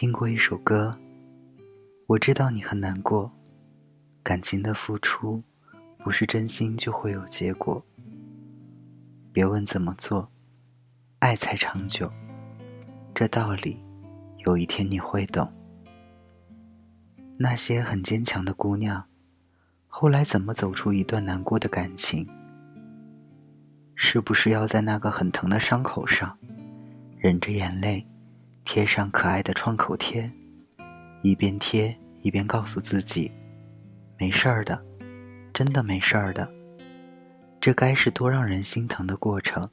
听过一首歌，我知道你很难过。感情的付出，不是真心就会有结果。别问怎么做，爱才长久。这道理，有一天你会懂。那些很坚强的姑娘，后来怎么走出一段难过的感情？是不是要在那个很疼的伤口上，忍着眼泪？贴上可爱的创口贴，一边贴一边告诉自己：“没事儿的，真的没事儿的。”这该是多让人心疼的过程。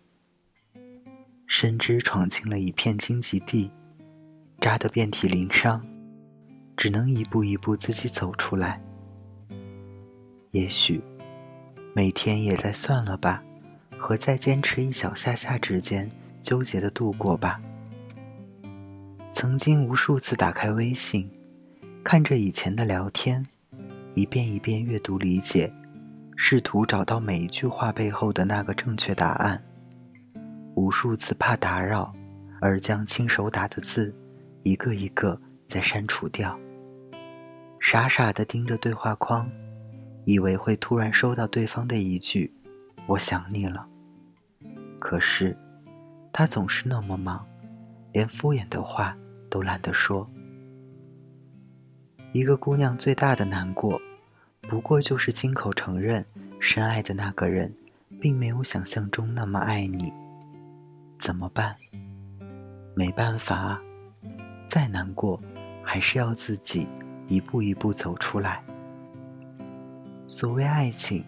深知闯进了一片荆棘地，扎得遍体鳞伤，只能一步一步自己走出来。也许，每天也在算了吧，和再坚持一小下下之间纠结的度过吧。曾经无数次打开微信，看着以前的聊天，一遍一遍阅读理解，试图找到每一句话背后的那个正确答案。无数次怕打扰，而将亲手打的字，一个一个再删除掉。傻傻的盯着对话框，以为会突然收到对方的一句“我想你了”，可是，他总是那么忙，连敷衍的话。都懒得说。一个姑娘最大的难过，不过就是亲口承认，深爱的那个人，并没有想象中那么爱你。怎么办？没办法，再难过，还是要自己一步一步走出来。所谓爱情，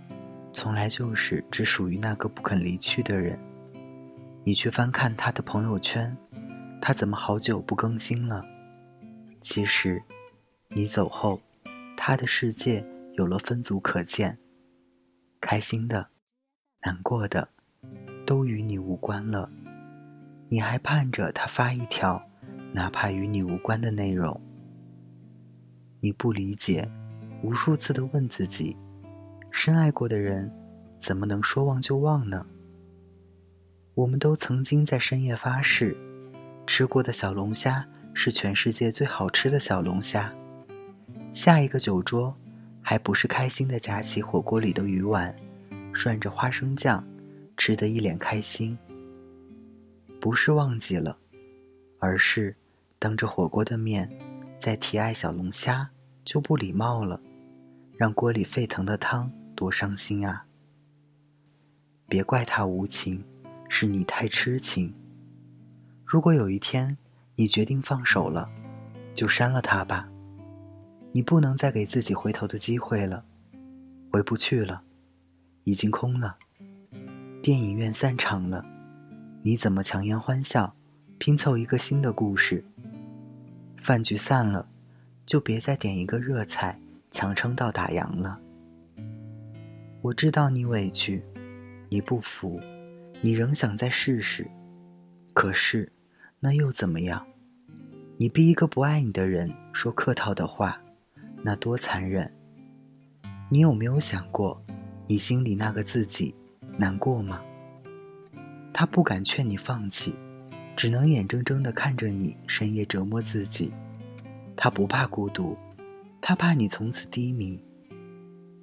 从来就是只属于那个不肯离去的人。你去翻看他的朋友圈。他怎么好久不更新了？其实，你走后，他的世界有了分组可见，开心的、难过的，都与你无关了。你还盼着他发一条，哪怕与你无关的内容。你不理解，无数次的问自己：深爱过的人，怎么能说忘就忘呢？我们都曾经在深夜发誓。吃过的小龙虾是全世界最好吃的小龙虾。下一个酒桌，还不是开心的夹起火锅里的鱼丸，涮着花生酱，吃得一脸开心。不是忘记了，而是当着火锅的面再提爱小龙虾就不礼貌了，让锅里沸腾的汤多伤心啊！别怪他无情，是你太痴情。如果有一天你决定放手了，就删了他吧。你不能再给自己回头的机会了，回不去了，已经空了。电影院散场了，你怎么强颜欢笑，拼凑一个新的故事？饭局散了，就别再点一个热菜，强撑到打烊了。我知道你委屈，你不服，你仍想再试试，可是。那又怎么样？你逼一个不爱你的人说客套的话，那多残忍！你有没有想过，你心里那个自己难过吗？他不敢劝你放弃，只能眼睁睁地看着你深夜折磨自己。他不怕孤独，他怕你从此低迷。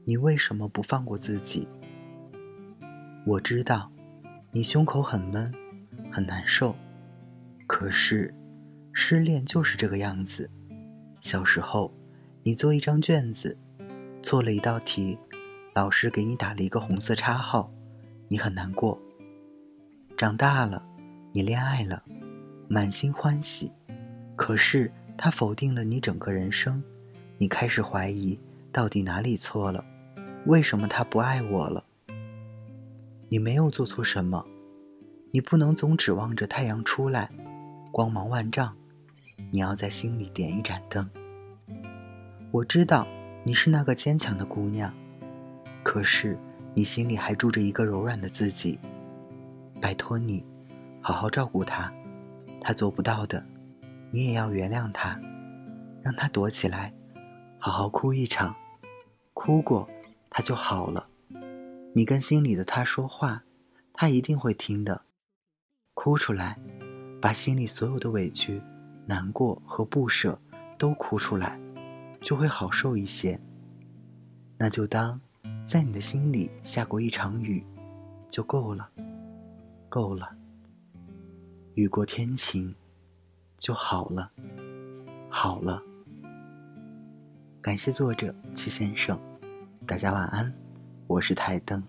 你为什么不放过自己？我知道，你胸口很闷，很难受。可是，失恋就是这个样子。小时候，你做一张卷子，错了一道题，老师给你打了一个红色叉号，你很难过。长大了，你恋爱了，满心欢喜，可是他否定了你整个人生，你开始怀疑到底哪里错了，为什么他不爱我了？你没有做错什么，你不能总指望着太阳出来。光芒万丈，你要在心里点一盏灯。我知道你是那个坚强的姑娘，可是你心里还住着一个柔软的自己。拜托你，好好照顾他，他做不到的，你也要原谅他，让他躲起来，好好哭一场，哭过他就好了。你跟心里的他说话，他一定会听的。哭出来。把心里所有的委屈难过和不舍都哭出来，就会好受一些。那就当在你的心里下过一场雨，就够了，够了。雨过天晴，就好了，好了。感谢作者齐先生，大家晚安，我是台灯。